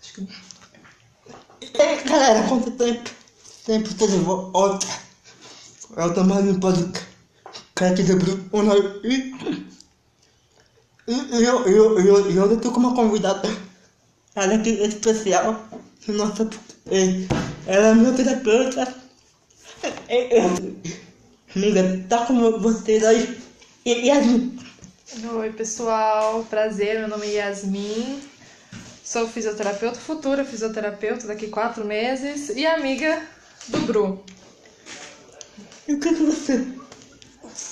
Acho que. É, galera, quanto tempo? Tempo todo de volta. Não pode. Quer que debru uma. E. E eu, eu, eu, eu, eu tô com uma convidada. Ela é especial. Nossa, ela é minha terapeuta. Amiga, tá com vocês aí. Yasmin. Oi, pessoal. Prazer, meu nome é Yasmin. Sou fisioterapeuta, futura fisioterapeuta daqui quatro meses e amiga do Bru. E o que, que você.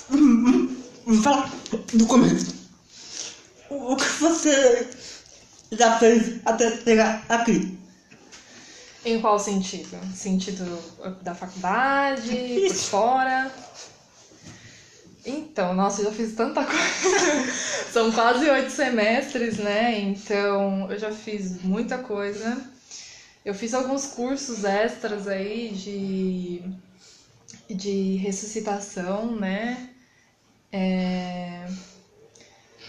Me fala do começo. O que você já fez até chegar aqui? Em qual sentido? Sentido da faculdade, por fora? Então, nossa, eu já fiz tanta coisa. São quase oito semestres, né? Então, eu já fiz muita coisa. Eu fiz alguns cursos extras aí de, de ressuscitação, né? É...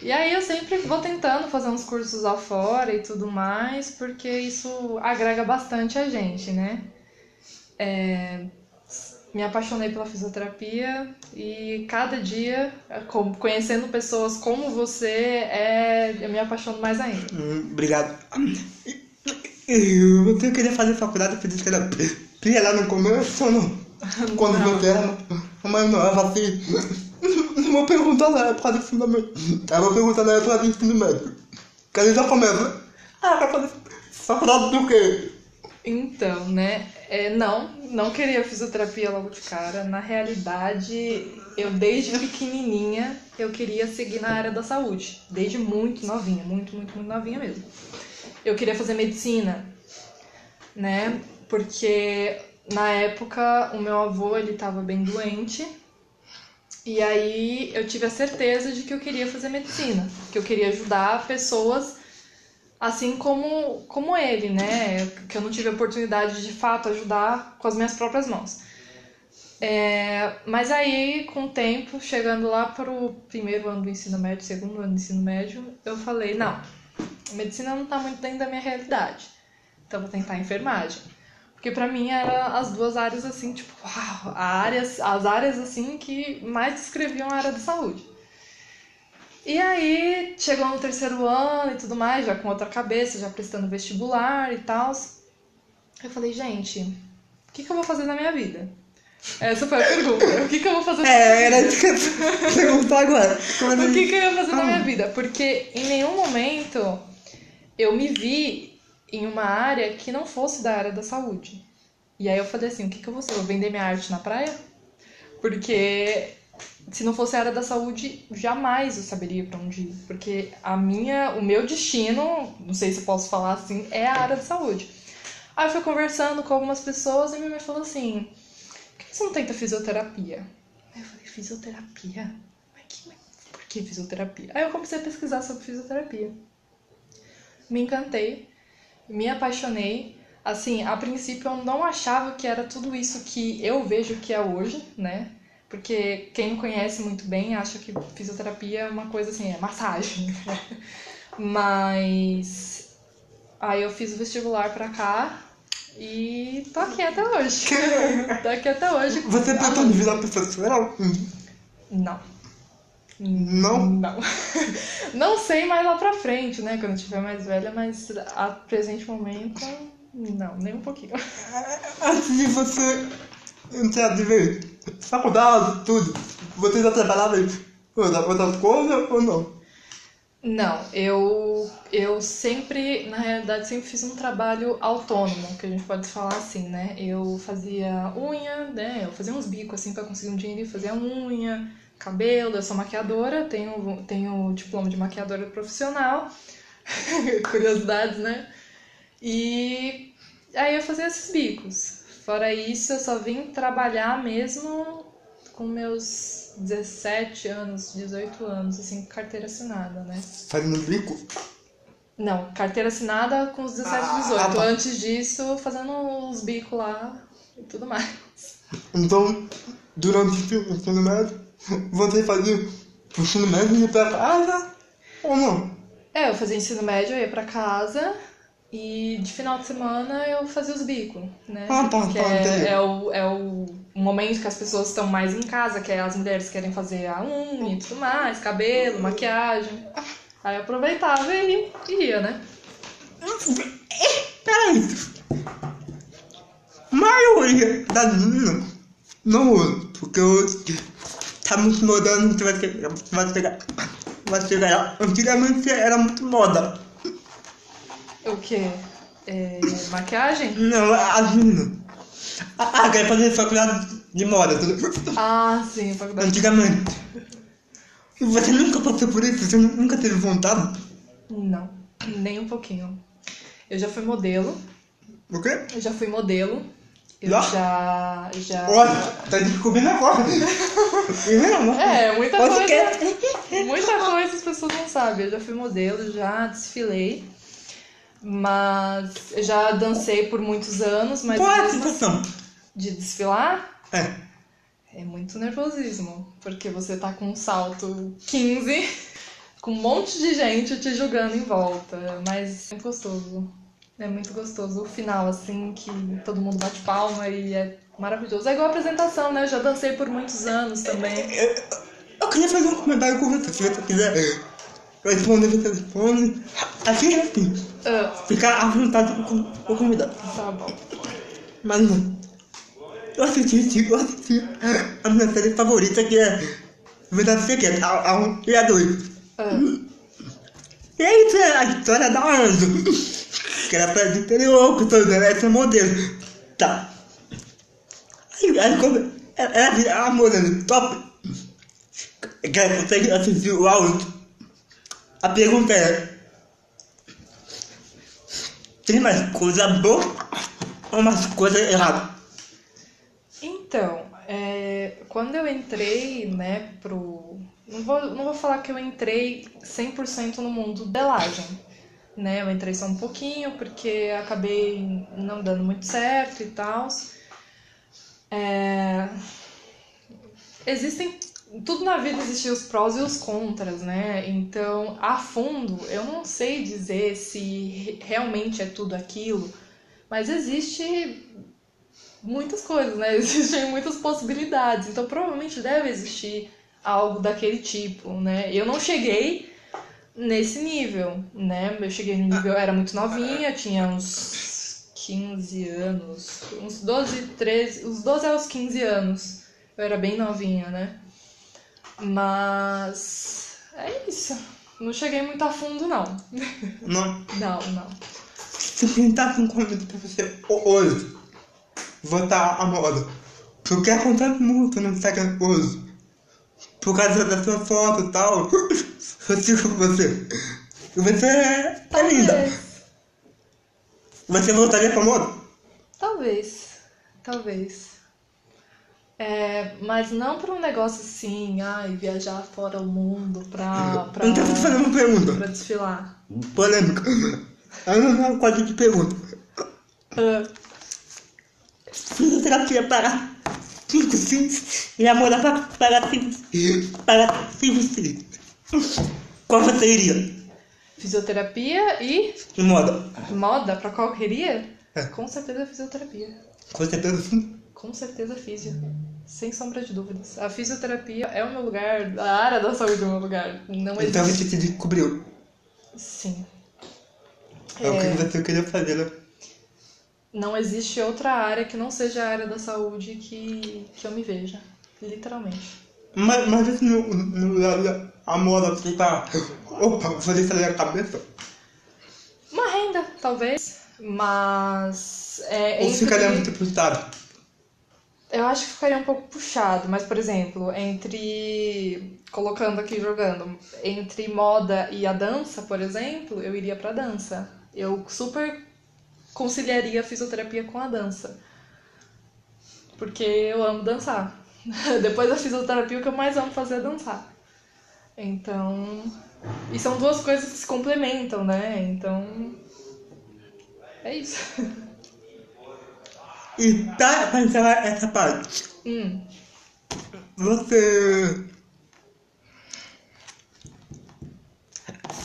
E aí eu sempre vou tentando fazer uns cursos lá fora e tudo mais, porque isso agrega bastante a gente, né? É me apaixonei pela fisioterapia e cada dia, conhecendo pessoas como você, é, eu me apaixono mais ainda. Hum, obrigado. Você queria fazer faculdade de fisioterapia lá no começo ou não? Quando não. você era mais nova assim? Não vou perguntar na época do fundamento. Eu vou perguntar na época do ensino médio. Que já começa. Ah, vai fazer faculdade do quê? Então, né? É, não, não queria fisioterapia logo de cara. Na realidade, eu desde pequenininha eu queria seguir na área da saúde, desde muito novinha, muito, muito, muito novinha mesmo. Eu queria fazer medicina, né? Porque na época o meu avô ele estava bem doente e aí eu tive a certeza de que eu queria fazer medicina, que eu queria ajudar pessoas assim como, como ele, né? Que eu não tive a oportunidade de, fato ajudar com as minhas próprias mãos. É, mas aí, com o tempo, chegando lá para o primeiro ano do ensino médio, segundo ano do ensino médio, eu falei: não, medicina não está muito dentro da minha realidade, então vou tentar enfermagem. Porque para mim eram as duas áreas assim, tipo, uau, áreas, as áreas assim que mais descreviam a área da saúde. E aí, chegou no terceiro ano e tudo mais, já com outra cabeça, já prestando vestibular e tal. Eu falei, gente, o que, que eu vou fazer na minha vida? Essa foi a pergunta. O que, que eu vou fazer É, era isso que eu perguntar agora. o que, que eu ia fazer na minha vida? Porque em nenhum momento eu me vi em uma área que não fosse da área da saúde. E aí eu falei assim, o que, que eu vou fazer? vou vender minha arte na praia? Porque se não fosse a área da saúde, jamais eu saberia para onde ir, porque a minha, o meu destino, não sei se eu posso falar assim, é a área da saúde. Aí eu fui conversando com algumas pessoas e minha mãe falou assim: por que você não tenta fisioterapia? Aí eu falei: fisioterapia? Mas, que, mas por que fisioterapia? Aí eu comecei a pesquisar sobre fisioterapia. Me encantei, me apaixonei. Assim, a princípio eu não achava que era tudo isso que eu vejo que é hoje, né? Porque quem não conhece muito bem acha que fisioterapia é uma coisa assim, é massagem. Mas aí eu fiz o vestibular pra cá e tô aqui até hoje. tô aqui até hoje. Você pretende virar professora? Não. Não? Não. Não sei mais lá pra frente, né? Quando eu tiver mais velha, mas a presente momento, não, nem um pouquinho. De você entrar de vez faculdade, tudo. Você já trabalhava em outras coisas ou não? Não, eu, eu sempre, na realidade, sempre fiz um trabalho autônomo, que a gente pode falar assim, né? Eu fazia unha, né? Eu fazia uns bicos assim para conseguir um dinheiro, fazia unha, cabelo, eu sou maquiadora, tenho, tenho diploma de maquiadora profissional, curiosidades, né? E aí eu fazia esses bicos. Fora isso, eu só vim trabalhar mesmo com meus 17 anos, 18 anos, assim, carteira assinada, né? Fazendo bico? Não, carteira assinada com os 17, ah, 18. Tá. Antes disso, fazendo uns bicos lá e tudo mais. Então, durante o ensino médio, você fazia o ensino médio e ia pra casa ou não? É, eu fazia ensino médio, eu ia pra casa E de final de semana eu fazia os bicos, né? Ah, tá, que tá, é, é, o, é o momento que as pessoas estão mais em casa, que é as mulheres querem fazer a unha e tudo mais, cabelo, maquiagem. Aí eu aproveitava e e ia, né? Peraí. Maioria das meninas não usa, porque hoje tá muito moderno, você vai chegar, vai chegar, vai chegar. Antigamente era muito moda. O quê? É, maquiagem? Não, as meninas. Ah, ah, quer fazer faculdade de moda, tudo. Ah, sim, faculdade. Antigamente. Você nunca passou por isso? Você nunca teve vontade? Não, nem um pouquinho. Eu já fui modelo, O quê? eu já fui modelo. Eu Já? já. já... Olha, tá descobrindo agora. Não, É, muita coisa. Muita coisa as pessoas não sabem. Eu já fui modelo, já desfilei. Mas eu já dancei por muitos anos, mas Qual é a mesmo situação? de desfilar É. é muito nervosismo. Porque você tá com um salto 15, com um monte de gente te julgando em volta. Mas é gostoso. É muito gostoso. O final, assim, que todo mundo bate palma e é maravilhoso. É igual a apresentação, né? Eu já dancei por muitos anos também. Eu, eu queria fazer um comentário com você, se você quiser responder, você responde. Assim é assim, Ah, ficar à vontade com o convidado. tá bom. Mas não. Eu assisti, eu assisti a minha série favorita, que é Verdade Secreta, a, a 1 e a 2. Ah, E aí isso é a história da Anjo, que era pra do interior, que toda ela é modelo. Tá. Aí, aí como ela, ela vira a modelo top, que ela consegue assistir o áudio. A pergunta é, tem mais coisa boa ou mais coisa errada? Então, é, quando eu entrei, né, pro. Não vou, não vou falar que eu entrei 100% no mundo da né? Eu entrei só um pouquinho porque acabei não dando muito certo e tal. É, existem. Tudo na vida existem os prós e os contras, né? Então, a fundo, eu não sei dizer se re- realmente é tudo aquilo, mas existe muitas coisas, né? Existem muitas possibilidades. Então, provavelmente deve existir algo daquele tipo, né? Eu não cheguei nesse nível, né? Eu cheguei no nível, eu era muito novinha, tinha uns 15 anos, uns 12, 13, uns 12 aos 15 anos. Eu era bem novinha, né? Mas é isso. Não cheguei muito a fundo, não. Não. Não, não. Se pintasse um convite pra você ho- hoje, votar a moda, porque acontece muito no Instagram hoje, por causa da sua foto e tal, eu digo com você, você é, é linda. Talvez. Você voltaria pra moda? Talvez, talvez. É, mas não para um negócio assim, ai, viajar fora o mundo pra, pra, Então, vou te fazer uma pergunta, pra desfilar. polêmica. Eu não um quadro de pergunta. Ah, Fisioterapia para 5 cis e a moda para, para 5 para 5 cis. Qual você iria? fisioterapia e De moda? moda pra qual queria? É. Com certeza fisioterapia. Com certeza sim. Com certeza físio. Sem sombra de dúvidas. A fisioterapia é o meu lugar, a área da saúde é o meu lugar. Não Então existe. você te descobriu. Sim. É, o É. que você queria fazer, né? Não existe outra área que não seja a área da saúde que, que eu me veja. Literalmente. Mas, mas isso no, no lado da a moda você tá. Opa, você sair a cabeça? Uma renda, talvez. Mas. É, Ou ficaria muito puxado? Eu acho que ficaria um pouco puxado, mas, por exemplo, entre. Colocando aqui, jogando. Entre moda e a dança, por exemplo, eu iria pra dança. Eu super conciliaria a fisioterapia com a dança. Porque eu amo dançar. Depois da fisioterapia, o que eu mais amo fazer é dançar. Então. E são duas coisas que se complementam, né? Então. É isso. E tá encerrar essa parte. Hum. Você.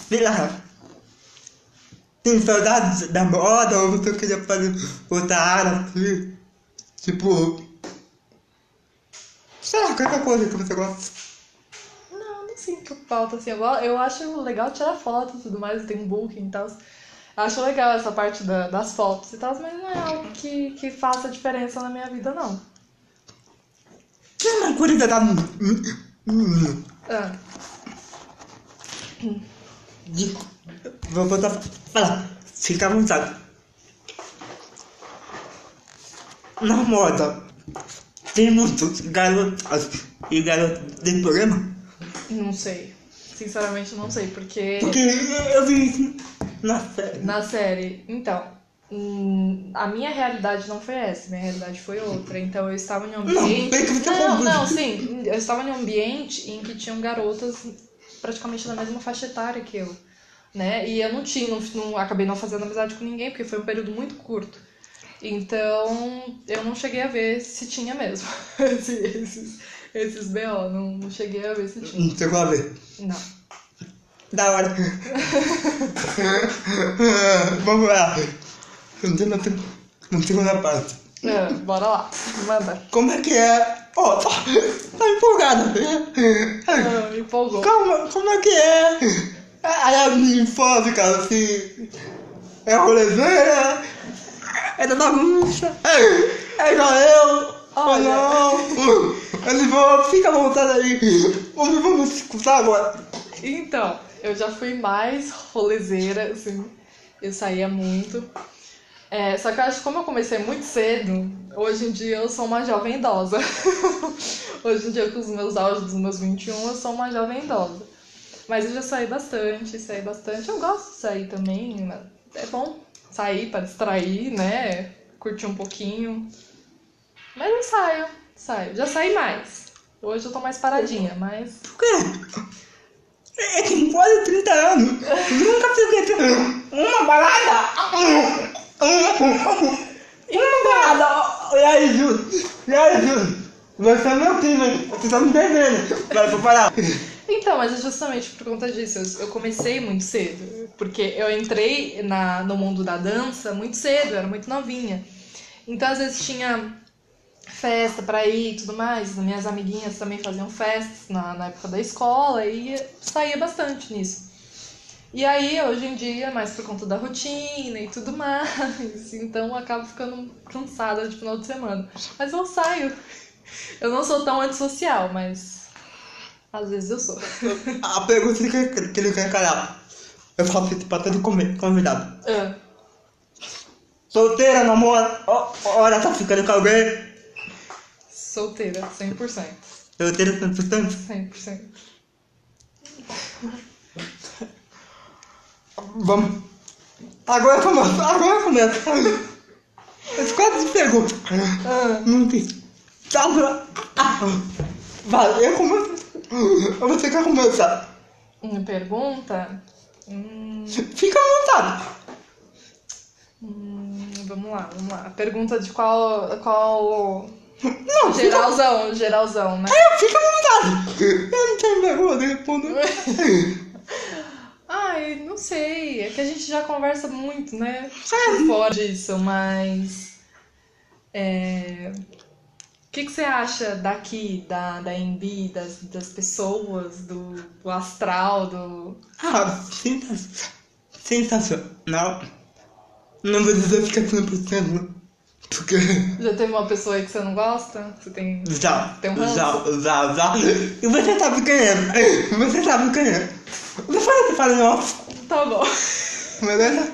Sei lá. tem saudade da moda ou você queria fazer outra área assim? Tipo. Sei lá, qualquer coisa que você gosta. Não, não sinto falta, assim. Eu, eu acho legal tirar foto e tudo mais, tem um booking e tal. Acho legal essa parte da- das fotos e tal, mas não é algo que, que faça diferença na minha vida, não. Uma curiosidade. hum, hum, Ah, Vou botar. Fala, fica à vontade. Na moda, tem muitos garotos e garotos de programa. não sei. Sinceramente, não sei, porque Porque eu vi na série. na série. Então, hum, a minha realidade não foi essa, minha realidade foi outra. Então, eu estava em um Não, ambiente. você Não, falou. não, sim. Eu estava em um ambiente em que tinham garotas praticamente da mesma faixa etária que eu. Né? E eu não tinha, não, não- acabei não fazendo amizade com ninguém, porque foi um período muito curto. Então, eu não cheguei a ver se tinha mesmo. Esse- esses, esses BO, não, não cheguei a ver se tinha. Não chegou a ver. Não. Da hora. Vamos lá. Na seg- na segunda parte. É, bora lá, manda. Como é que é? Ó, tá, tá empolgada. Ah, me empolgou. Como, como é que é? Aí a minha infância, cara, assim. É rolezeira, é da bagunça, é igual eu. Olha. Olha. não. Eles vão, fica à vontade aí. Vamos, vamos escutar agora. Então, eu já fui mais rolezeira, assim. Eu saía muito. É, só que eu acho que como eu comecei muito cedo, hoje em dia eu sou uma jovem idosa. hoje em dia, com os meus auges dos meus 21, eu sou uma jovem idosa. Mas eu já saí bastante, saí bastante. Eu gosto de sair também, é bom sair pra distrair, né? Curtir um pouquinho. Mas eu saio, saio. Já saí mais. Hoje eu tô mais paradinha, mas Por quê? É tem quase 30 anos. Nunca fiquei uma balada. Uma balada. E aí, Júlio? E aí, Júlio? Você é meu time? Você tá me devendo. Vai pra parar. Então, mas é justamente por conta disso. Eu comecei muito cedo. Porque eu entrei na, no mundo da dança muito cedo, eu era muito novinha. Então, às vezes tinha festa pra ir e tudo mais. As minhas amiguinhas também faziam festas na, na época da escola e saía bastante nisso. E aí, hoje em dia, mais por conta da rotina e tudo mais, então eu acabo ficando cansada de final de semana. Mas eu saio. Eu não sou tão antissocial, mas às vezes eu sou. A pergunta que ele, que ele quer calhar. Eu faço isso pra todo convi- convidado. Ah, Solteira, namora, hora tá ficando com alguém. Solteira, 100%. Solteira 100%. 100%. Vamos. Agora começa, agora começa. As quatro perguntas. Ah, Não tem. Sabe? Vai, eu começo. Você quer começar? uma pergunta? Hum, Fica à vontade. hum, vamos lá, vamos lá. Pergunta de qual. qual... Não, fica, Geralzão, geralzão, né? fica à vontade. Eu não tenho vergonha de responder. Ai, não sei. É que a gente já conversa muito, né? É. Fora disso, mas. É... O que, que você acha daqui, da, da MB, das, das pessoas, do, do astral, do. Ah, sens- sensacional. Não vou dizer que é 100%, não. Porque Já teve uma pessoa aí que você não gosta? Você tem. já, Tem um ranço? já, já, já. E você sabe quem é. Você sabe quem é. Depois você fala em off, Tá bom. beleza?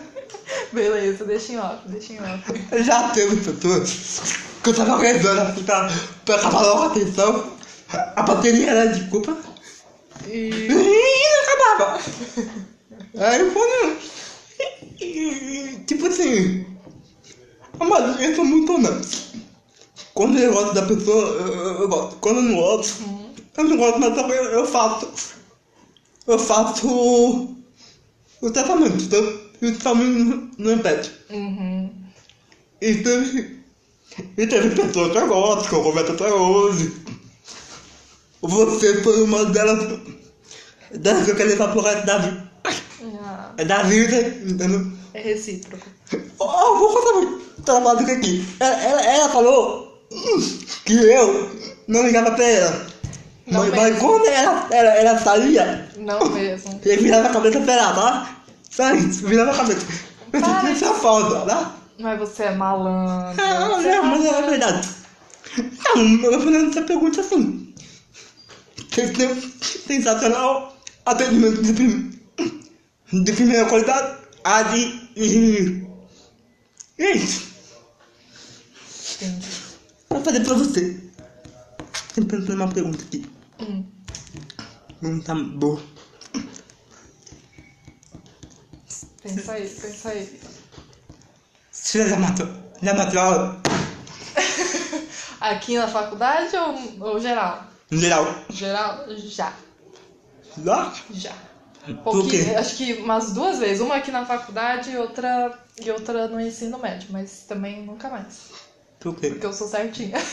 Beleza, deixa em off, deixa em off. Já teve pessoas que eu tava rezando assim pra, pra acabar logo a atenção. A bateria era de culpa. E. E não acabava. Aí quando. e- e- Tipo assim. Mas eu sou muito honesto. Quando eu gosto da pessoa, eu, eu- gosto. Quando eu não gosto, Hum, eu não gosto, mas também eu, faço. Eu faço o, o tratamento, então isso também não, não impede. Uhum. E teve, e teve pessoas que eu gosto, que eu converso até hoje. Você foi uma delas, delas que eu quero levar pro resto da vida. Ah, É da vida, entendeu? É recíproco. Oh, vou contar um trabalho aqui. Ela, ela, ela falou hum, que eu não ligava pra ela. Não mas, mas quando ela, ela, ela saía, Não mesmo. ele virava a cabeça pra ela, tá? Sabe? Virava a cabeça. Eu Para. tinha essa falta, tá? Mas você é malandro. Não, Você não, mas é verdade. Não, eu fazendo essa pergunta assim. Vocês têm sensacional atendimento de, prim... de primeira qualidade. A de. E é isso. Vou fazer pra você. Pensando numa pergunta aqui. Hum. Não tá boa. Pensa aí, pensa aí. Você já matou? Já matou aula? Aqui na faculdade ou, ou geral? Geral. Geral, já. Já? Já. Pouquinho, acho que umas duas vezes. Uma aqui na faculdade e outra, e outra no ensino médio. Mas também nunca mais. Por quê? Porque eu sou certinha.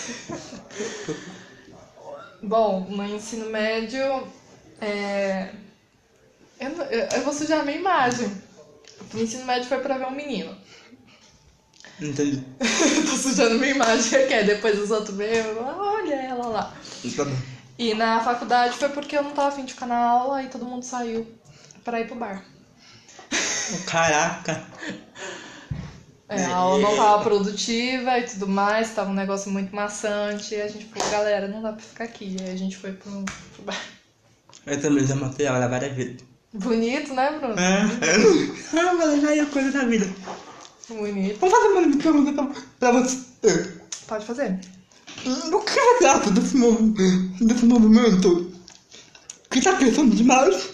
Bom, no ensino médio, é... eu, eu, eu vou sujar a minha imagem. No ensino médio foi pra ver um menino. Entendi. Tô sujando minha imagem, é depois os outros veem, olha ela lá. Tá bom. E na faculdade foi porque eu não tava afim de ficar na aula e todo mundo saiu pra ir pro bar. Caraca. É, a aula não tava produtiva e tudo mais, tava um negócio muito maçante. E a gente falou, galera, não dá pra ficar aqui. E aí a gente foi pro, pro bar. Eu também já matei ela várias vezes. Bonito, né, Bruno? É. Ah, mas já é coisa da vida. Bonito. Vamos fazer uma pergunta pra, pra você. Pode fazer. O que você acha desse, mov desse movimento que tá crescendo demais?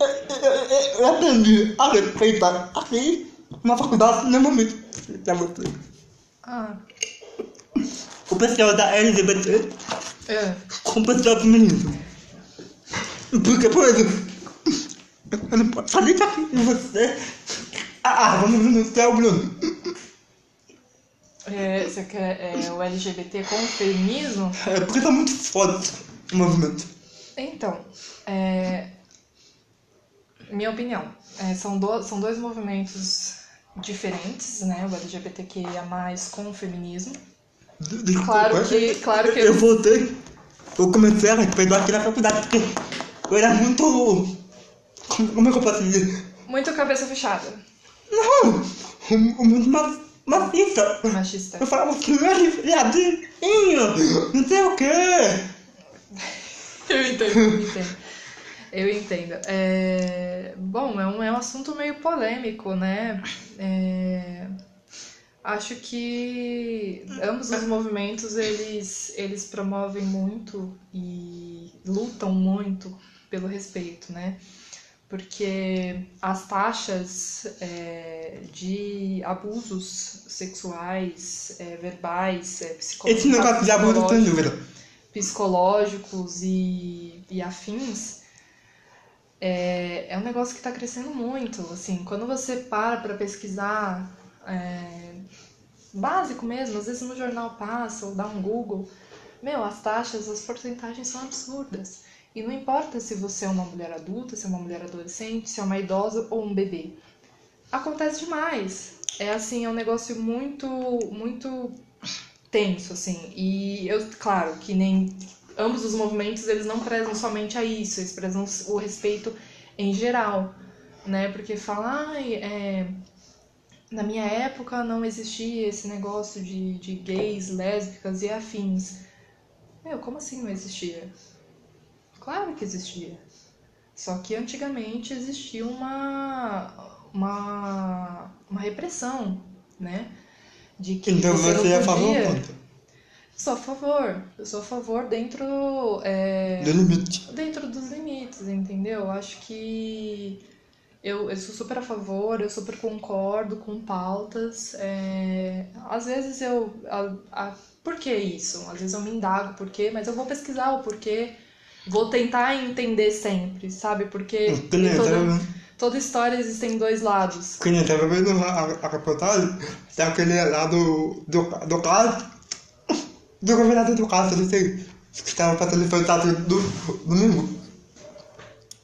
Eu, eu, eu- eu aprendi a respeitar aqui na faculdade no momento pra você. Ah, O pessoal da LGBT é. com o pessoal feminino. Porque, por exemplo, eu não posso fazer isso aqui com você. Ah, vamos denunciar o Bruno. É, Você quer é, o LGBT com o feminismo? É porque tá muito forte o movimento. Então, é, minha opinião, é, são, do, são dois movimentos diferentes, né? O LGBTQIA+, com o feminismo. De- Desculpa, Claro que- claro que- Eu voltei. Eu comecei a respeitar aqui na faculdade porque eu era muito. Como, como é que eu posso dizer? Muito cabeça fechada, Não! Muito machista. machista. Eu falava que não era viadinho, não sei o quê. Eu entendo, eu entendo. Eu entendo. É, Bom, é um, é um assunto meio polêmico, né? É, Acho que ambos os movimentos eles, eles promovem muito e lutam muito pelo respeito, né? Porque as taxas é, de abusos sexuais, é, verbais, é, psico- Esse negócio de abuso dúvida. psicológicos e, e afins, é, é um negócio que está crescendo muito. Assim, quando você para para pesquisar, é, básico mesmo, às vezes no jornal passa ou dá um Google, meu, as taxas, as porcentagens são absurdas. E não importa se você é uma mulher adulta, se é uma mulher adolescente, se é uma idosa ou um bebê. Acontece demais. É assim, é um negócio muito, muito tenso, assim. E eu, claro, que nem ambos os movimentos, eles não prezam somente a isso, eles prezam o respeito em geral, né? Porque falar, é, na minha época não existia esse negócio de, de gays, lésbicas e afins. Meu, como assim não existia? Claro que existia. Só que antigamente existia uma, uma, uma repressão, né? De que Então você, você é a favor contra? Sou a favor. Eu sou a favor dentro, é, Do limite. dentro dos limites, entendeu? Acho que eu, eu sou super a favor, eu super concordo com pautas. é, às vezes eu. A, a- por que isso? Às vezes eu me indago por quê, mas eu vou pesquisar o porquê. Vou tentar entender sempre, sabe? Porque tava toda, toda história existem dois lados. Vendo a, reportagem. Tem aquele lá do. do, do caso. Do governador do caso, não sei. Que estava fazendo fantasma do domingo.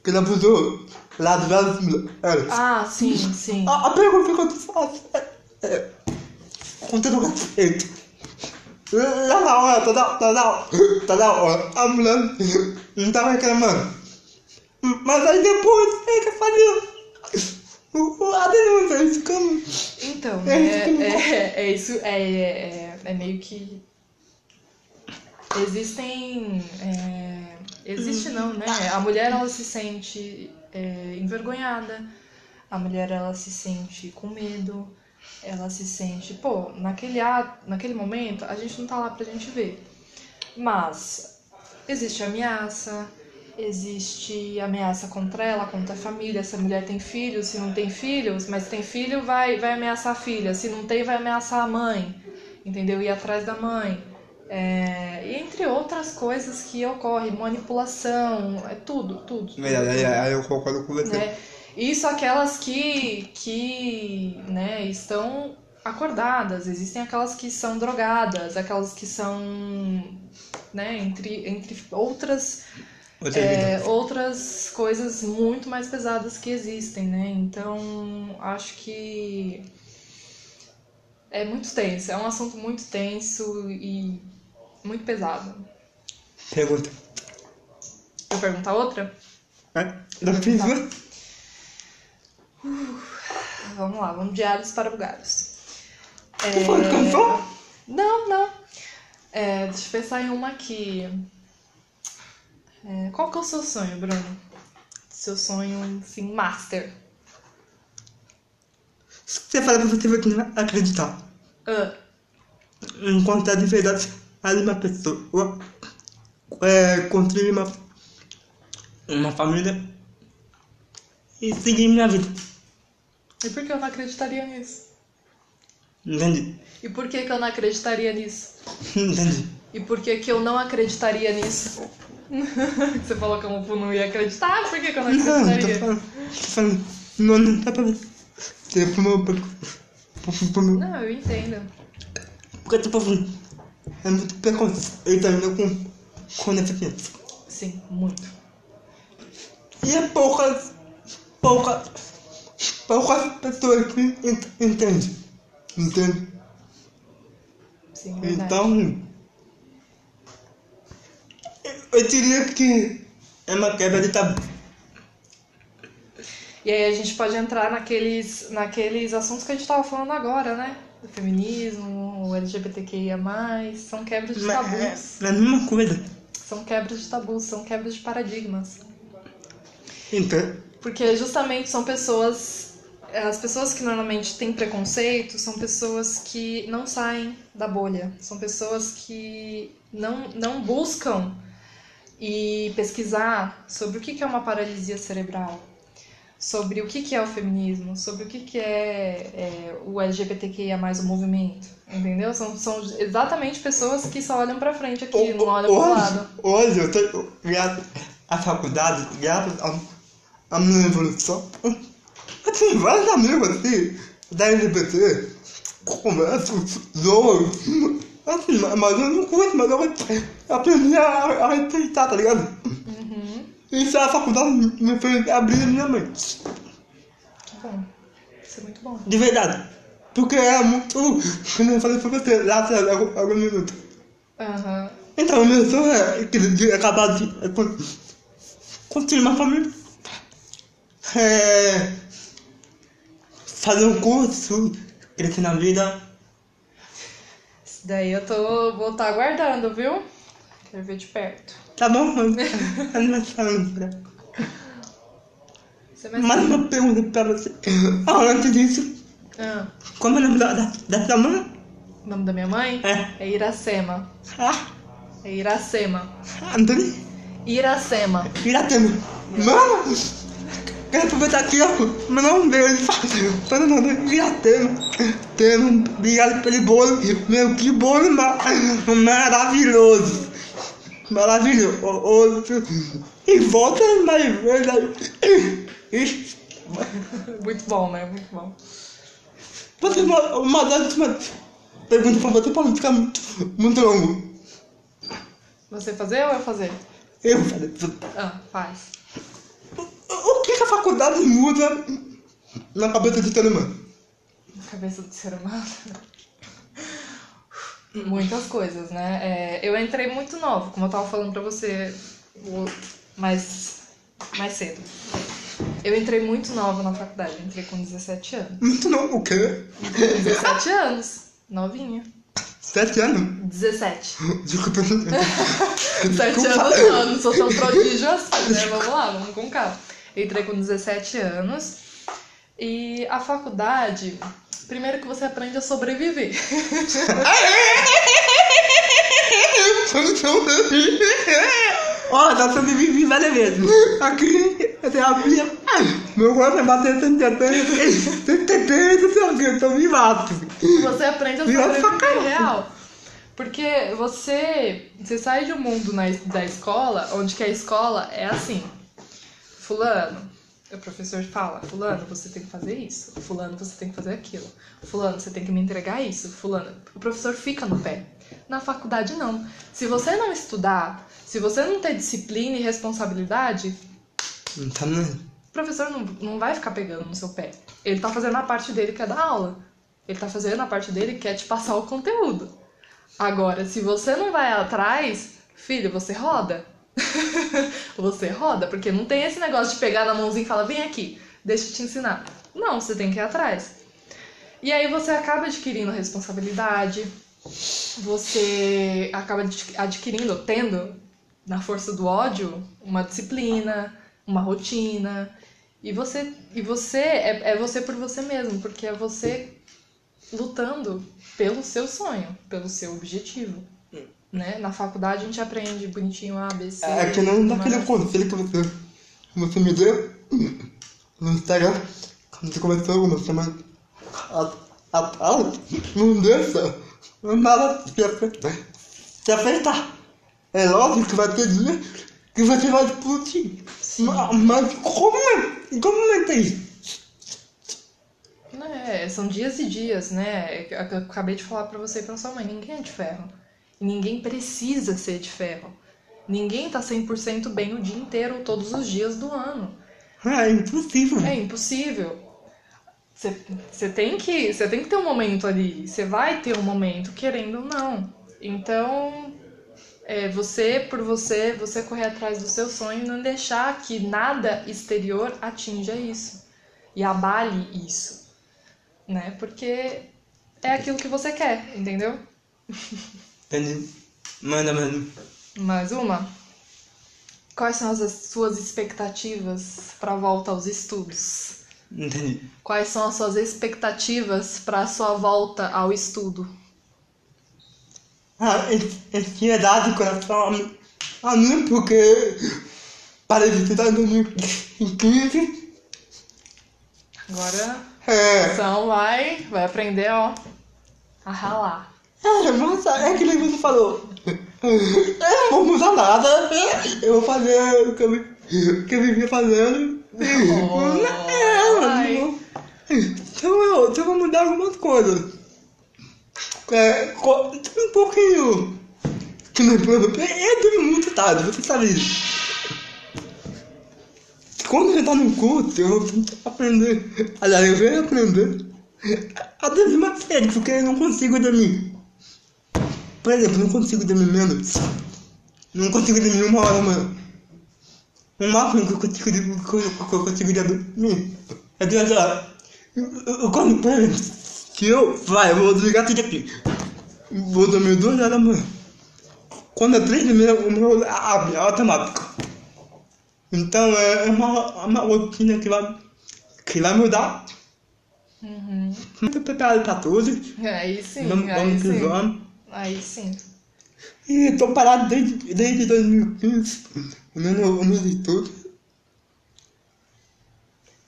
Que ele abusou lá do Mulheres. Ah, sim, sim. A, a pergunta que eu te faço é, é todo respeito. Lá na hora, toda, toda, toda hora, a mulher não tava reclamando. Mas aí depois, é que fazia a denúncia, isso eu... Então, É é, é, é isso, é, é, é meio que. Existem. é, existe não, né? A mulher ela se sente é, envergonhada, a mulher ela se sente com medo, ela se sente, pô, naquele ato, naquele momento a gente não tá lá pra gente ver. Mas existe ameaça, existe ameaça contra ela, contra a família. Se a mulher tem filhos, se não tem filhos, mas tem filho, vai, vai ameaçar a filha. Se não tem, vai ameaçar a mãe. Entendeu? Ir atrás da mãe. É, e entre outras coisas que ocorrem, manipulação, é tudo, tudo. tudo, tudo aí eu concordo com você. né? Isso aquelas que, que né, estão acordadas, existem aquelas que são drogadas, aquelas que são, né, entre, entre outras, Outra é, outras coisas muito mais pesadas que existem, né? Então, acho que é muito tenso, é um assunto muito tenso e muito pesado. Pergunta. Vou perguntar outra? É? Eu fiz uma? Vamos lá, vamos de alhos para bugalhos. Você falou de canção? Não, não. É, deixa eu pensar em uma aqui. É, qual que é o seu sonho, Bruno? Seu sonho, assim, master. Se você falar pra você, você vai acreditar. Ah, Encontrar de verdade ali uma pessoa. É, construir uma, uma família. E seguir minha vida. E por que eu não acreditaria nisso? Entende? E por que, que eu não acreditaria nisso? Entende? E por que, que eu não acreditaria nisso? Você falou que eu não ia acreditar, por que, que eu não Não, tô acreditaria? falando. Tô falando. Não, não dá pra ver. Você pro meu. Pro, pro, pro meu. Não, eu entendo. Porque, tipo assim. É muito preconceito ainda com. Com deficiência. Sim, muito. E é poucas. Poucas. Poucas pessoas que ent- entendem. Entende? Sim, é verdade. Então. Eu diria que é uma quebra de tabu. E aí a gente pode entrar naqueles, naqueles assuntos que a gente tava falando agora, né? O feminismo, o LGBTQIA+, são quebras de tabus. é, é a mesma coisa. São quebras de tabus, são quebras de paradigmas. Então. Porque justamente são pessoas... As pessoas que normalmente têm preconceito são pessoas que não saem da bolha. São pessoas que não, não buscam e pesquisar sobre o que é uma paralisia cerebral, sobre o que é o feminismo, sobre o que é, é o LGBTQIA+, o movimento, entendeu? São, são exatamente pessoas que só olham pra frente aqui, não olham pro lado. Hoje, hoje eu tenho, graças à faculdade, graças à minha evolução, tenho vários amigos assim, da LGBT, converso, zoam, assim, mas eu não curto, mas eu aprendi a, a respeitar, tá ligado? Uhum, Isso a faculdade me fez abrir a minha mente, que bom. Isso é muito bom. de verdade. Porque é muito, como eu falei pra você, lá atrás, algum, algum minuto. Aham. Então, meu sonho é de acabar de é, con- construir uma família. É, fazer um curso, crescer na vida. Isso daí eu tô, vou estar aguardando, viu? Quero ver de perto. Tá bom? Vai Mais uma pergunta pra você. Ah, antes disso, Ah, como é o nome da, da, da sua mãe? o nome da minha mãe? É. É Iracema. Ah, É Iracema. Antônio Iracema. Piratema. Mano, quero aproveitar aqui, ó. Mandar um beijo para o nome Piratema. Tendo obrigado pelo bolo. Meu, que bolo ma- maravilhoso. Maravilhoso. E volta mais vezes. Muito bom, né? Muito bom. Você uma, uma das últimas perguntas pra você pra não ficar muito, muito longo. Você fazer ou eu fazer? Eu falei, Ah, faz. O que que a faculdade muda na cabeça de ser humano? Cabeça do ser humano. Muitas coisas, né? É, eu entrei muito nova, como eu tava falando pra você mais, mais cedo. Eu entrei muito nova na faculdade, eu entrei com 17 anos. Muito novo, o quê? 17 anos, novinha. Sete anos? 17. Desculpa. 7 Desculpa. anos não, não sou tão prodígio assim, né? Vamos lá, vamos com calma. Entrei com 17 anos e a faculdade, primeiro que você aprende a sobreviver. Ó, já sobrevivi várias vezes. Aqui, eu tenho a minha. Meu corpo é bater 73, 73, não sei o que, eu tô vivato. Você aprende a sobreviver real. Porque você, você sai de um mundo na, da escola, onde que a escola é assim. Fulano, o professor fala, fulano, você tem que fazer isso. Fulano, você tem que fazer aquilo. Fulano, você tem que me entregar isso. Fulano, o professor fica no pé. Na faculdade, não. Se você não estudar, se você não ter disciplina e responsabilidade, Não tá nem. o professor não, não vai ficar pegando no seu pé. Ele tá fazendo a parte dele que é dar aula. Ele tá fazendo a parte dele que é te passar o conteúdo. Agora, se você não vai atrás, filho, você roda. você roda, porque não tem esse negócio de pegar na mãozinha e falar, vem aqui, deixa eu te ensinar. Não, você tem que ir atrás. E aí você acaba adquirindo responsabilidade, você acaba adqui- adquirindo, tendo, na força do ódio, uma disciplina, uma rotina. E você, e você é, é você por você mesmo, porque é você lutando pelo seu sonho, pelo seu objetivo. Né? Na faculdade a gente aprende bonitinho A, B, C. É que não daquele conselho que você, você me deu no Instagram, quando você começou alguma semana a, a aula, não deixa nada se afe- se afetar. É lógico que vai ter dia que você vai explodir. Ma- Mas como é? Como é que é isso? É, são dias e dias, né? Eu eu acabei de falar pra você e pra sua mãe, ninguém é de ferro. Ninguém precisa ser de ferro. Ninguém tá 100% bem o dia inteiro, todos os dias do ano. É impossível. É impossível. Você tem que você tem que ter um momento ali. Você vai ter um momento, querendo ou não. Então, é, você por você, você correr atrás do seu sonho e não deixar que nada exterior atinja isso e abale isso, né? Porque é aquilo que você quer, entendeu? Entendi. Manda, mano. Mais uma. Quais são as suas expectativas para a volta aos estudos? Entendi. Quais são as suas expectativas para a sua volta ao estudo? Ah, ansiedade, coração. Ah, não, porque parei de estudar em 2015. Agora, É. então vai, vai aprender, ó, a ralar. É, mas é que nem você falou. Eu não vou mudar nada. Eu vou fazer o que eu, o que eu vivia fazendo. Oh, Não, ai. não. Então eu, então eu vou mudar algumas coisas. É, um pouquinho. Que nem, por exemplo, eu dormi muito tarde, você sabe disso. Quando você tá no curso, eu vou aprender. Aliás, eu venho aprender a dormir mais cedo, porque eu não consigo dormir. Por exemplo, não consigo dormir menos. Não consigo dormir uma hora, mano. O máximo que eu consigo, que eu, que eu conseguiria dormir é duas horas. Eu, quando, exemplo, se eu, vai, eu vou desligar tudo aqui. Vou dormir duas horas da manhã. Quando é três da manhã, o meu abre, é automático. Então é uma, uma rotina que vai, que vai mudar. Uhum. Muito preparado pra tudo. Aí sim, Vamos, aí vamos sim. Aí sim. E tô parado desde, desde 2015, no meus estudos.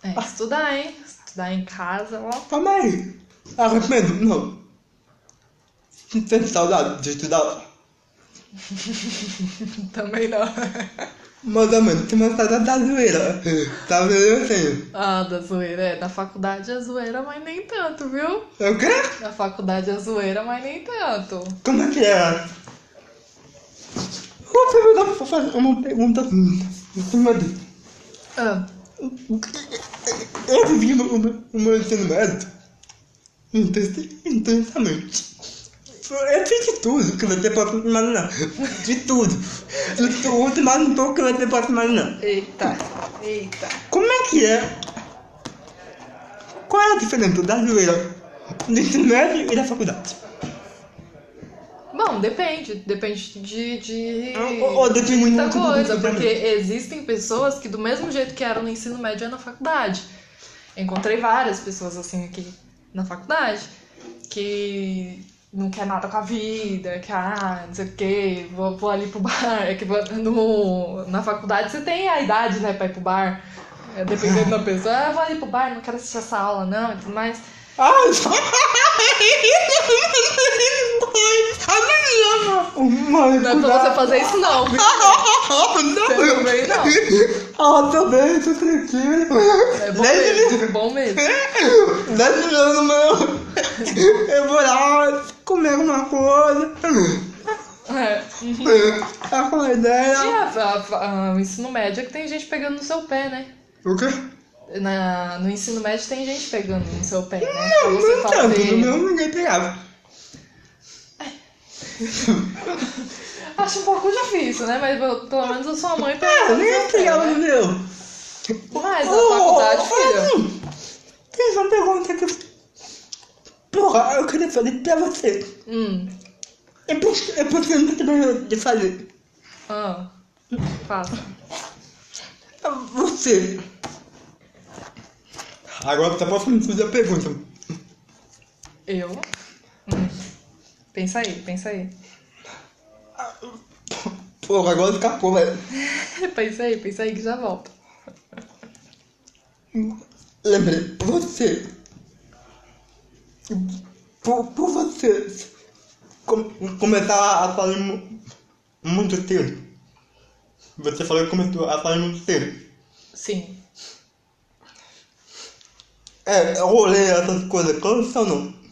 É, estudar, hein? Estudar em casa, ó. Calma aí. Arrependo? Não. Sinto saudade de estudar. Também não. Mas, mano, tem uma saudade da zoeira. Tá vendo assim? Ah, da zoeira. É, na faculdade é zoeira, mas nem tanto, viu? É o quê? Na faculdade é zoeira, mas nem tanto. Como é que é? Vou perguntar, vou fazer uma pergunta assim, em cima disso. Ah, Eu vivi o meu- ensino médio intensamente. Eu fiz de tudo que você pode imaginar. De tudo. De tudo, mas um pouco que você pode imaginar. Eita, eita. Como é que é? Qual é a diferença da zoeira do ensino médio e da faculdade? Bom, depende. Depende de. de... Ou, ou depende muito muita do coisa, porque existem pessoas que do mesmo jeito que eram no ensino médio é na faculdade. Encontrei várias pessoas assim aqui na faculdade que não quer nada com a vida, que ah, não sei o que, vou, vou ali pro bar. É que no, na faculdade você tem a idade, né, pra ir pro bar. É, dependendo da pessoa, ah, vou ali pro bar, não quero assistir essa aula, não, e tudo mais. Ai, Mãe, Não é pra você fazer isso não, viu? Você também não. Ah, também, tô tranquilo. É bom mesmo, bom mesmo. Dez anos, meu. Eu vou lá comer uma coisa. É. Tá com a E ideia. a- a- a- o ensino médio é que tem gente pegando no seu pé, né? O quê? Na, no ensino médio tem gente pegando no seu pé, né? Não, você não tanto. No meu ninguém pegava. Acho um pouco difícil, né? Mas pelo pelo menos a sua mãe Ah, ninguém seu pé, pegava no né? meu. Mas na faculdade, filha. Fiz uma pergunta que. Porra, eu queria fazer pra você. Hum. É por- é porque eu não tenho de fazer. Ah. Faça. Você. Agora tá me fazer a pergunta. Eu? Hum. Pensa aí, pensa aí. Porra, agora escapou, velho. pensa aí, pensa aí que já volta. Lembrei, você. Por, por você com, começar a falar mu- muito cedo. Você falou que começou a falar muito cedo. Sim. É, rolê, essas coisas, cansa ou não?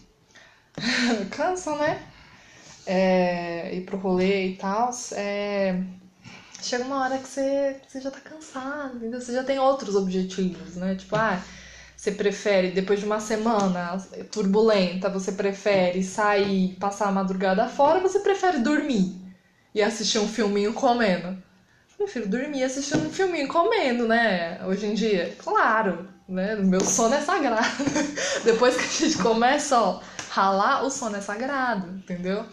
Cansa, né? É, ir pro rolê e tal. É, chega uma hora que você, você já tá cansado, entendeu? Você já tem outros objetivos, né? Tipo, ah, você prefere, depois de uma semana turbulenta, você prefere sair, passar a madrugada fora, você prefere dormir e assistir um filminho comendo? Eu prefiro dormir assistindo um filminho comendo, né? Hoje em dia. Claro, né? Meu sono é sagrado. Depois que a gente começa, ó, ralar, o sono é sagrado, entendeu?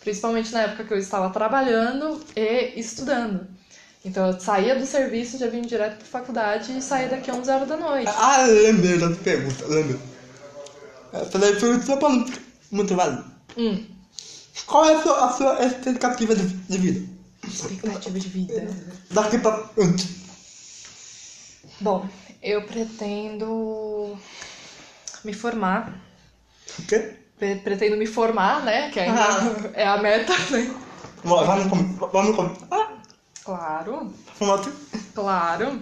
Principalmente na época que eu estava trabalhando e estudando. Então eu saía do serviço, já vim direto pra faculdade e saía daqui a 11 horas da noite. Ah, lembrei da pergunta, lembrei. Daí foi só pra muito vale. Hum, Qual é a sua, a sua expectativa de, de vida? Expectativa de vida. Daqui pra. Bom, eu pretendo me formar. O quê? Pre- Pretendo me formar, né? Que ainda Ah. é a meta, né? Vamos comer. Vamos comer. Ah, Claro. aqui. Claro.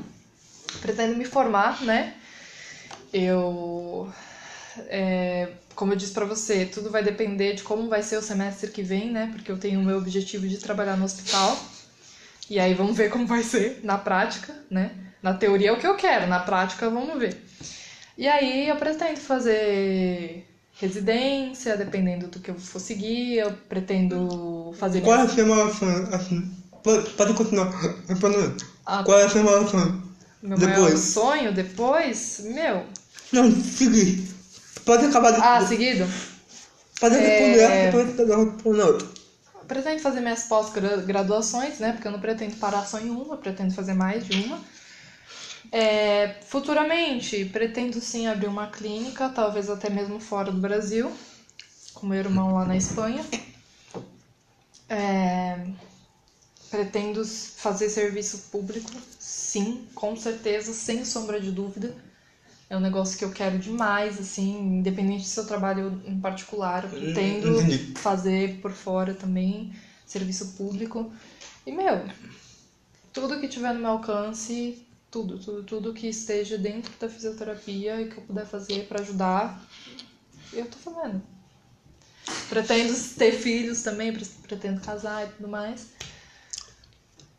Pretendo me formar, né? Eu. É, como eu disse pra você, tudo vai depender de como vai ser o semestre que vem, né? Porque eu tenho o meu objetivo de trabalhar no hospital. E aí vamos ver como vai ser na prática, né? Na teoria é o que eu quero, na prática vamos ver. E aí eu pretendo fazer residência, dependendo do que eu for seguir. Eu pretendo fazer Qual é a sua maior sonho? Assim, pode, pode continuar. Ah. Qual é a sua maior sonho? meu maior Depois. sonho depois. Meu, Não, seguir. Pode acabar de. Ah, seguido? Pode responder É. essa, depois eu respondo a outra. Pretendo fazer minhas pós-graduações, né? Porque eu não pretendo parar só em uma, pretendo fazer mais de uma. É, futuramente, pretendo sim abrir uma clínica, talvez até mesmo fora do Brasil, com meu irmão lá na Espanha. É, pretendo fazer serviço público, sim, com certeza, sem sombra de dúvida. É um negócio que eu quero demais, assim, independente do seu trabalho em particular, eu pretendo Entendi. fazer por fora também, serviço público. E, meu, tudo que tiver no meu alcance, tudo, tudo, tudo que esteja dentro da fisioterapia e que eu puder fazer pra ajudar, eu tô fazendo. Pretendo ter filhos também, pre- pretendo casar e tudo mais.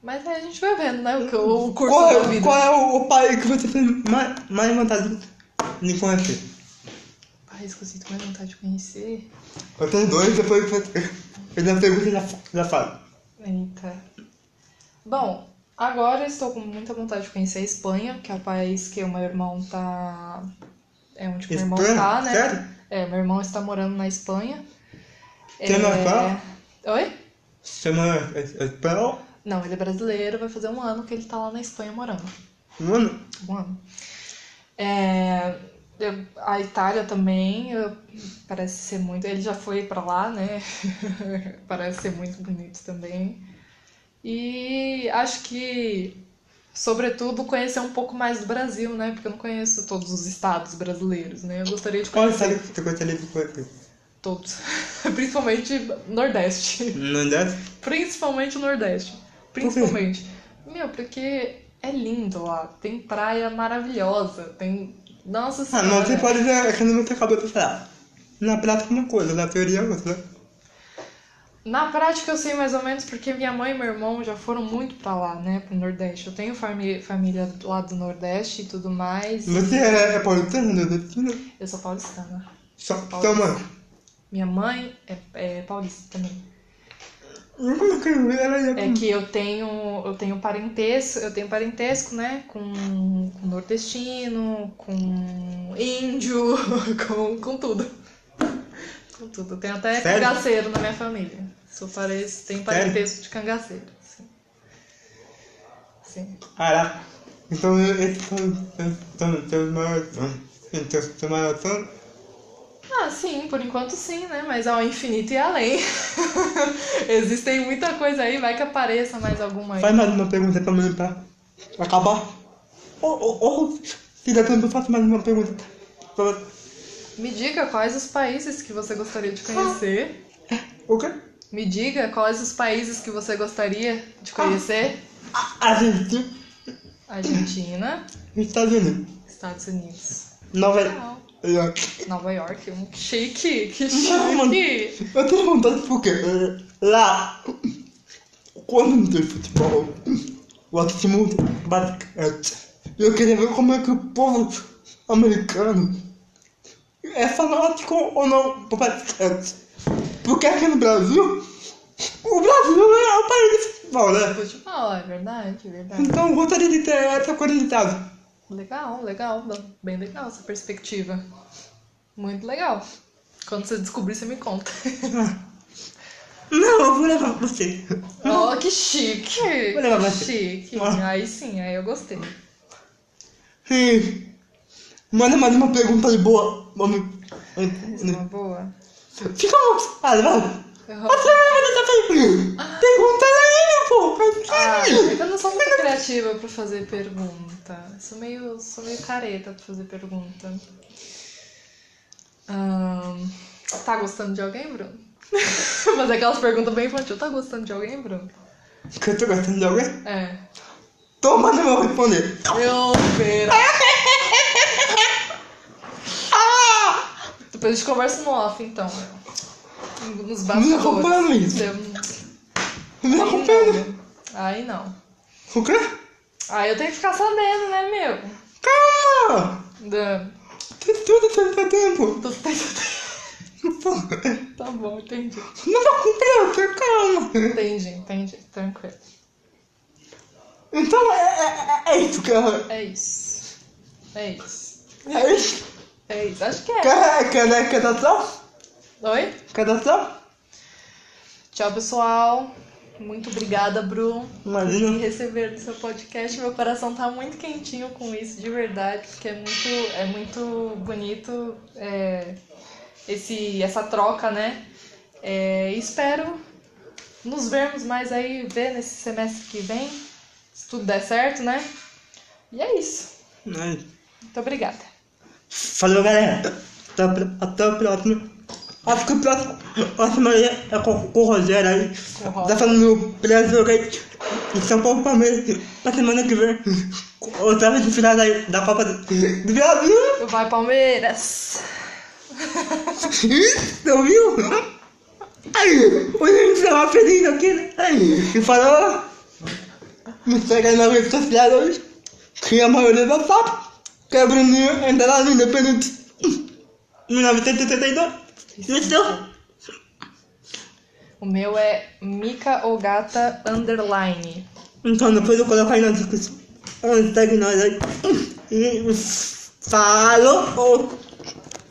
Mas aí a gente vai vendo, né? O, que- o curso Qual da é, vida. qual é o, o país que você tem mais, mais vontade de conhecer? País que eu mais vontade de conhecer. Eu tenho dois, depois você fez a pergunta já, já falo. Eita. Bom, agora eu estou com muita vontade de conhecer a Espanha, que é o país que o meu irmão tá. É onde o meu irmão Espanha? tá, né? Sério? É, meu irmão está morando na Espanha. Tem é... mais fala? Oi? Chama espanhol? Não, ele é brasileiro, vai fazer um ano que ele tá lá na Espanha morando. Mano, Um ano. É, eu- a Itália também, eu- parece ser muito. Ele já foi pra lá, né? parece ser muito bonito também. E acho que, sobretudo, conhecer um pouco mais do Brasil, né? Porque eu não conheço todos os estados brasileiros, né? Eu gostaria de qual conhecer estado que você gostaria de conhecer? todos. Principalmente Nordeste. Não deve? Principalmente o Nordeste. Principalmente. Meu, porque é lindo lá. Tem praia maravilhosa. Tem. Nossa Ah, senhora. não, você pode ver aqui no meu cabeça falar. Na prática uma coisa, na teoria é outra. Na prática eu sei mais ou menos porque minha mãe e meu irmão já foram muito pra lá, né? Pro Nordeste. Eu tenho família lá do Nordeste e tudo mais. Você é, é paulistano, nordestino? Eu sou paulistana. Só, sua mãe. Minha mãe é, é paulista também. É que É eu tenho, eu tenho parentesco, eu tenho parentesco, né, com, com nordestino, com índio, com, com tudo. Com tudo. Eu tenho até Sério? cangaceiro na minha família. Sou parece, tenho parentesco de cangaceiro. Sim. Sim. Caraca. Então esses são são seus maiores sonhos. Então, seu maior sonho? Ah, sim, por enquanto sim, né? Mas ao infinito e além. Existem muita coisa aí, vai que apareça mais alguma aí. Faz mais uma pergunta pra mim pra acabar. Ou, ou, ou se der tempo, eu faço mais uma pergunta. Me diga quais os países que você gostaria de conhecer. O quê? Me diga quais os países que você gostaria de conhecer. A, a gente. Argentina, Estados Unidos. Estados Unidos. Nova. York. Nova York, um chique, que Não, mano. chique. Eu tenho vontade porque eh, lá, quando não tem futebol, o muito basquete. E eu queria ver como é que o povo americano é fanático ou não por basquete. Porque aqui no Brasil, o Brasil é o país de futebol, né? Futebol, é verdade, é verdade. Então eu gostaria de ter essa curiosidade. Legal, legal, bem legal essa perspectiva. Muito legal. Quando você descobrir, você me conta. Não, eu vou levar você. Oh, que chique! Vou levar Que você. chique. Ah. Aí sim, aí eu gostei. Sim. Manda mais uma pergunta de boa. Vamos. Uma boa. Fica mostrado, vai. Eu- Você vai essa pergunta. Pergunta aí, Ah, eu não sou muito criativa pra fazer pergunta. Sou meio, sou meio careta pra fazer pergunta. Ahn, tá gostando de alguém, Bruno? Fazer aquelas perguntas bem infantil. Tá gostando de alguém, Bruno? Que eu tô gostando de alguém? É. Toma, não vou responder. Meu feira. Ah! Depois a gente conversa no off, então. Nos bastidores. Não Aí acompanha. Não. Aí não. O quê? Aí eu tenho que ficar sabendo, né, meu? Calma. Da... Tem tudo tem seu tempo. Tô- Pô, Tá bom, entendi. Não vou cumprir, calma. Entendi, entendi. Tranquilo. Então é, é, é isso, cara. É isso. É isso. É isso. É isso. Acho que é. Quer, quer, quer dar tchau? Oi? Quer dar tchau? Tchau, pessoal. Muito obrigada, Bru, por me Imagina. receber no seu podcast. Meu coração tá muito quentinho com isso, de verdade, porque é muito, é muito bonito é, esse, essa troca, né? É, espero nos vermos mais aí, ver nesse semestre que vem, se tudo der certo, né? E é isso. Mas- Muito obrigada. Falou, galera. Até, a pró- até o próximo. Acho que o próximo, próximo aí é com, com o Rogério aí. Tá falando no Brasil aí. Em São Paulo Palmeiras. Na semana que vem. Oitava de final aí da Copa do Brasil. Vai, Palmeiras! Você ouviu? Aí, hoje a gente tava feliz aqui, né? E falou. Me segue aí nas redes sociais, que a maioria já sabe. Que é Bruninho, entra lá no Independente 1982. E o seu? O meu é Mika Ogata Underline. Então depois eu coloco aí na descrição. Nós aí. E falou!